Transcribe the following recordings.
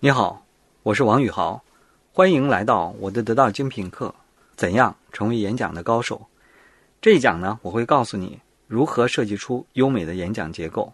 你好，我是王宇豪，欢迎来到我的得到精品课：怎样成为演讲的高手？这一讲呢，我会告诉你如何设计出优美的演讲结构。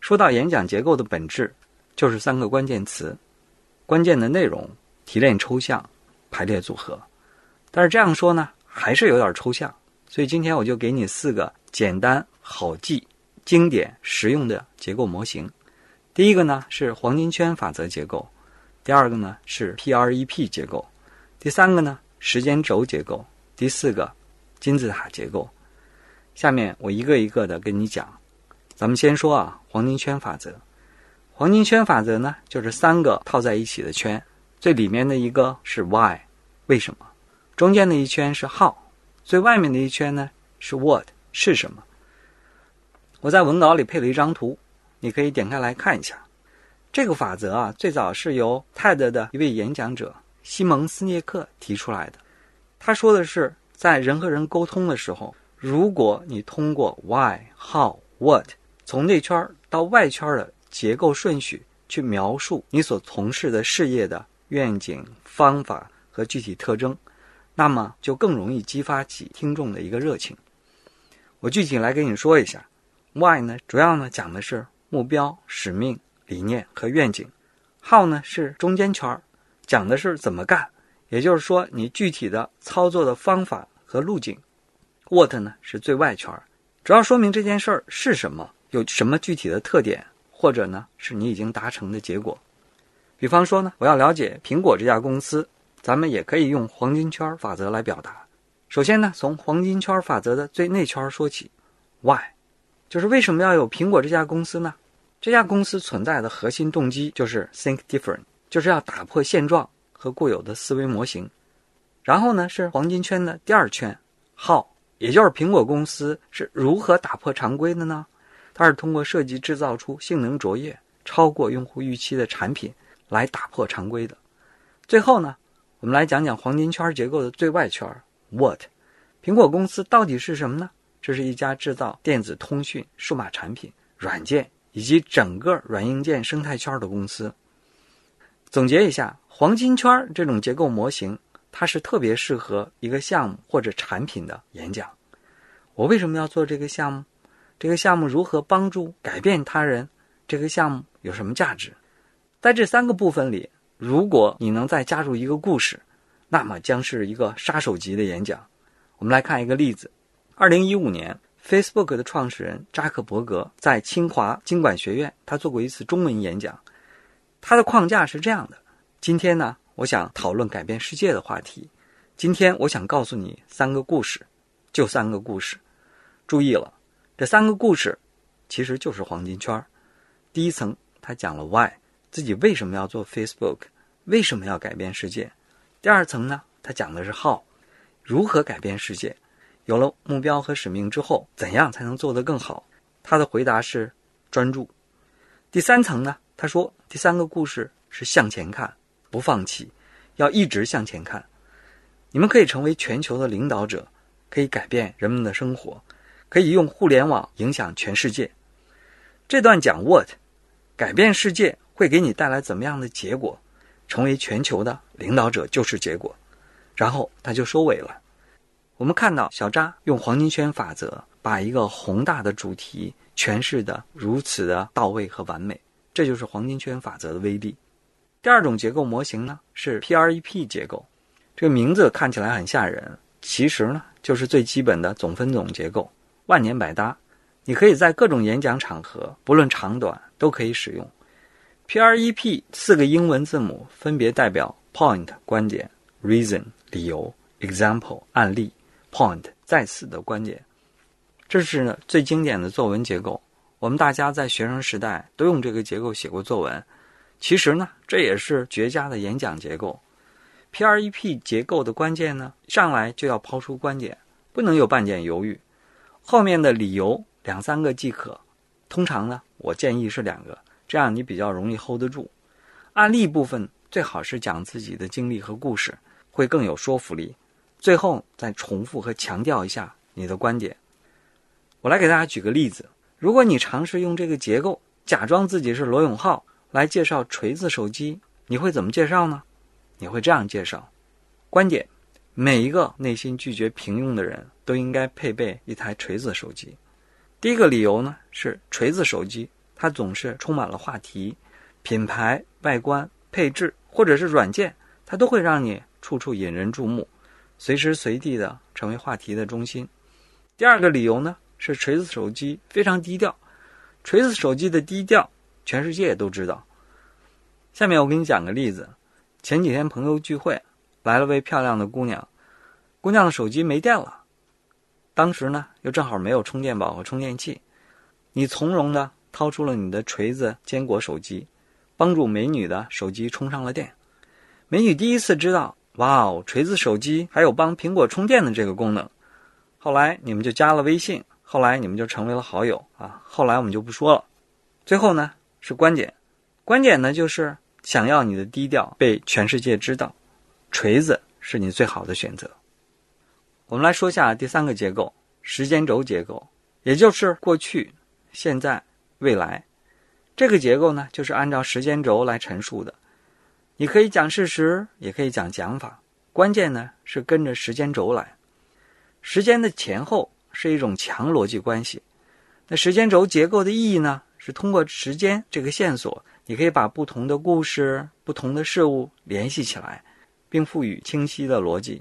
说到演讲结构的本质，就是三个关键词：关键的内容、提炼抽象、排列组合。但是这样说呢，还是有点抽象，所以今天我就给你四个简单好记、经典实用的结构模型。第一个呢是黄金圈法则结构，第二个呢是 PREP 结构，第三个呢时间轴结构，第四个金字塔结构。下面我一个一个的跟你讲。咱们先说啊，黄金圈法则。黄金圈法则呢，就是三个套在一起的圈，最里面的一个是 Why，为什么？中间的一圈是 How，最外面的一圈呢是 What，是什么？我在文稿里配了一张图。你可以点开来看一下，这个法则啊，最早是由 TED 的一位演讲者西蒙斯涅克提出来的。他说的是，在人和人沟通的时候，如果你通过 Why、How、What 从内圈到外圈的结构顺序去描述你所从事的事业的愿景、方法和具体特征，那么就更容易激发起听众的一个热情。我具体来跟你说一下，Why 呢，主要呢讲的是。目标、使命、理念和愿景，How 呢是中间圈儿，讲的是怎么干，也就是说你具体的操作的方法和路径。What 呢是最外圈儿，主要说明这件事儿是什么，有什么具体的特点，或者呢是你已经达成的结果。比方说呢，我要了解苹果这家公司，咱们也可以用黄金圈法则来表达。首先呢，从黄金圈法则的最内圈说起，Why。就是为什么要有苹果这家公司呢？这家公司存在的核心动机就是 think different，就是要打破现状和固有的思维模型。然后呢，是黄金圈的第二圈，how，也就是苹果公司是如何打破常规的呢？它是通过设计制造出性能卓越、超过用户预期的产品来打破常规的。最后呢，我们来讲讲黄金圈结构的最外圈，what，苹果公司到底是什么呢？这是一家制造电子通讯、数码产品、软件以及整个软硬件生态圈的公司。总结一下，黄金圈这种结构模型，它是特别适合一个项目或者产品的演讲。我为什么要做这个项目？这个项目如何帮助改变他人？这个项目有什么价值？在这三个部分里，如果你能再加入一个故事，那么将是一个杀手级的演讲。我们来看一个例子。二零一五年，Facebook 的创始人扎克伯格在清华经管学院，他做过一次中文演讲。他的框架是这样的：今天呢，我想讨论改变世界的话题。今天我想告诉你三个故事，就三个故事。注意了，这三个故事其实就是黄金圈。第一层，他讲了 Why，自己为什么要做 Facebook，为什么要改变世界。第二层呢，他讲的是 How，如何改变世界。有了目标和使命之后，怎样才能做得更好？他的回答是专注。第三层呢？他说，第三个故事是向前看，不放弃，要一直向前看。你们可以成为全球的领导者，可以改变人们的生活，可以用互联网影响全世界。这段讲 what，改变世界会给你带来怎么样的结果？成为全球的领导者就是结果。然后他就收尾了。我们看到小扎用黄金圈法则把一个宏大的主题诠释的如此的到位和完美，这就是黄金圈法则的威力。第二种结构模型呢是 PREP 结构，这个名字看起来很吓人，其实呢就是最基本的总分总结构，万年百搭，你可以在各种演讲场合，不论长短都可以使用。PREP 四个英文字母分别代表 Point 观点、Reason 理由、Example 案例。Point 在此的观点，这是呢最经典的作文结构。我们大家在学生时代都用这个结构写过作文。其实呢，这也是绝佳的演讲结构。PREP 结构的关键呢，上来就要抛出观点，不能有半点犹豫。后面的理由两三个即可。通常呢，我建议是两个，这样你比较容易 hold 得住。案例部分最好是讲自己的经历和故事，会更有说服力。最后再重复和强调一下你的观点。我来给大家举个例子：如果你尝试用这个结构，假装自己是罗永浩来介绍锤子手机，你会怎么介绍呢？你会这样介绍：观点，每一个内心拒绝平庸的人都应该配备一台锤子手机。第一个理由呢是锤子手机，它总是充满了话题，品牌、外观、配置或者是软件，它都会让你处处引人注目，随时随地的成为话题的中心。第二个理由呢是锤子手机非常低调，锤子手机的低调，全世界都知道。下面我给你讲个例子。前几天朋友聚会，来了位漂亮的姑娘，姑娘的手机没电了，当时呢又正好没有充电宝和充电器，你从容的掏出了你的锤子坚果手机，帮助美女的手机充上了电。美女第一次知道，哇哦，锤子手机还有帮苹果充电的这个功能。后来你们就加了微信，后来你们就成为了好友啊。后来我们就不说了。最后呢是观点，观点呢就是。想要你的低调被全世界知道，锤子是你最好的选择。我们来说下第三个结构——时间轴结构，也就是过去、现在、未来。这个结构呢，就是按照时间轴来陈述的。你可以讲事实，也可以讲讲法，关键呢是跟着时间轴来。时间的前后是一种强逻辑关系。那时间轴结构的意义呢，是通过时间这个线索。你可以把不同的故事、不同的事物联系起来，并赋予清晰的逻辑。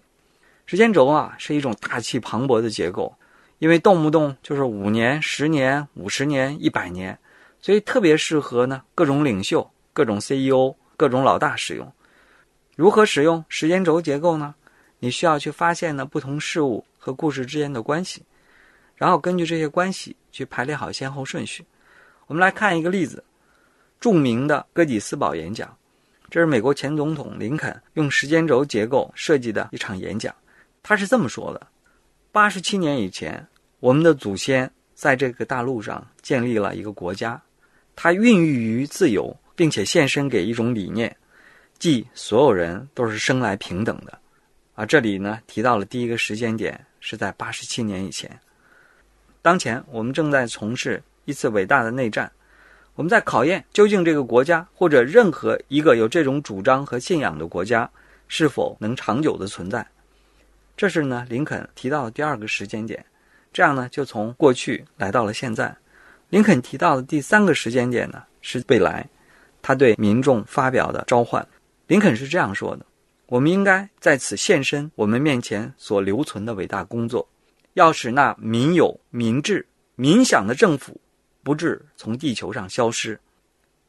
时间轴啊，是一种大气磅礴的结构，因为动不动就是五年、十年、五十年、一百年，所以特别适合呢各种领袖、各种 CEO、各种老大使用。如何使用时间轴结构呢？你需要去发现呢不同事物和故事之间的关系，然后根据这些关系去排列好先后顺序。我们来看一个例子。著名的哥底斯堡演讲，这是美国前总统林肯用时间轴结构设计的一场演讲。他是这么说的：八十七年以前，我们的祖先在这个大陆上建立了一个国家，它孕育于自由，并且献身给一种理念，即所有人都是生来平等的。啊，这里呢提到了第一个时间点是在八十七年以前。当前我们正在从事一次伟大的内战。我们在考验究竟这个国家或者任何一个有这种主张和信仰的国家是否能长久的存在。这是呢，林肯提到的第二个时间点。这样呢，就从过去来到了现在。林肯提到的第三个时间点呢，是未来。他对民众发表的召唤，林肯是这样说的：“我们应该在此献身我们面前所留存的伟大工作，要使那民有、民治、民享的政府。”不致从地球上消失。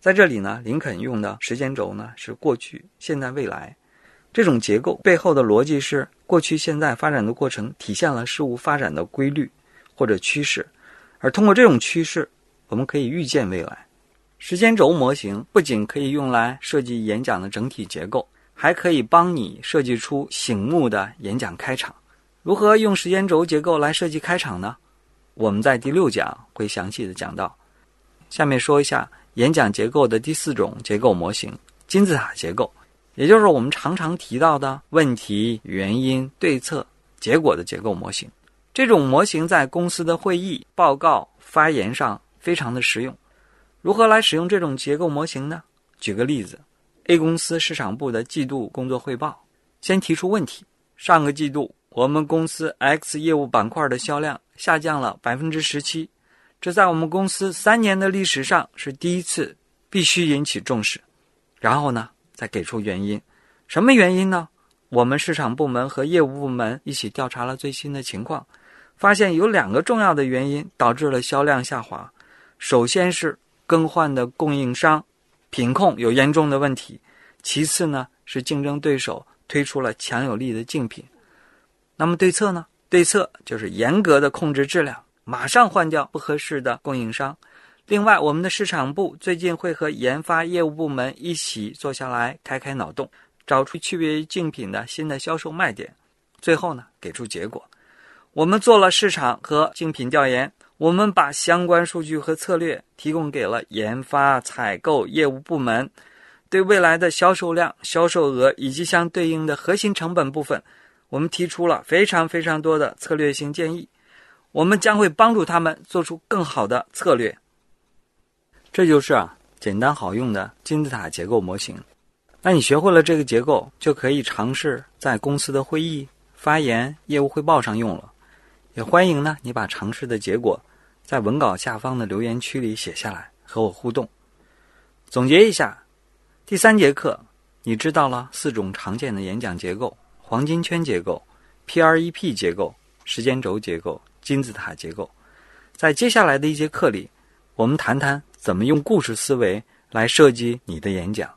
在这里呢，林肯用的时间轴呢是过去、现在、未来。这种结构背后的逻辑是：过去、现在发展的过程体现了事物发展的规律或者趋势，而通过这种趋势，我们可以预见未来。时间轴模型不仅可以用来设计演讲的整体结构，还可以帮你设计出醒目的演讲开场。如何用时间轴结构来设计开场呢？我们在第六讲会详细的讲到。下面说一下演讲结构的第四种结构模型——金字塔结构，也就是我们常常提到的问题、原因、对策、结果的结构模型。这种模型在公司的会议、报告、发言上非常的实用。如何来使用这种结构模型呢？举个例子：A 公司市场部的季度工作汇报，先提出问题：上个季度我们公司 X 业务板块的销量。下降了百分之十七，这在我们公司三年的历史上是第一次，必须引起重视。然后呢，再给出原因，什么原因呢？我们市场部门和业务部门一起调查了最新的情况，发现有两个重要的原因导致了销量下滑。首先是更换的供应商品控有严重的问题，其次呢是竞争对手推出了强有力的竞品。那么对策呢？对策就是严格的控制质量，马上换掉不合适的供应商。另外，我们的市场部最近会和研发业务部门一起坐下来开开脑洞，找出区别于竞品的新的销售卖点。最后呢，给出结果。我们做了市场和竞品调研，我们把相关数据和策略提供给了研发、采购、业务部门，对未来的销售量、销售额以及相对应的核心成本部分。我们提出了非常非常多的策略性建议，我们将会帮助他们做出更好的策略。这就是啊，简单好用的金字塔结构模型。那你学会了这个结构，就可以尝试在公司的会议、发言、业务汇报上用了。也欢迎呢，你把尝试的结果在文稿下方的留言区里写下来，和我互动。总结一下，第三节课你知道了四种常见的演讲结构：黄金圈结构、P.R.E.P 结构、时间轴结构、金字塔结构。在接下来的一节课里，我们谈谈怎么用故事思维来设计你的演讲。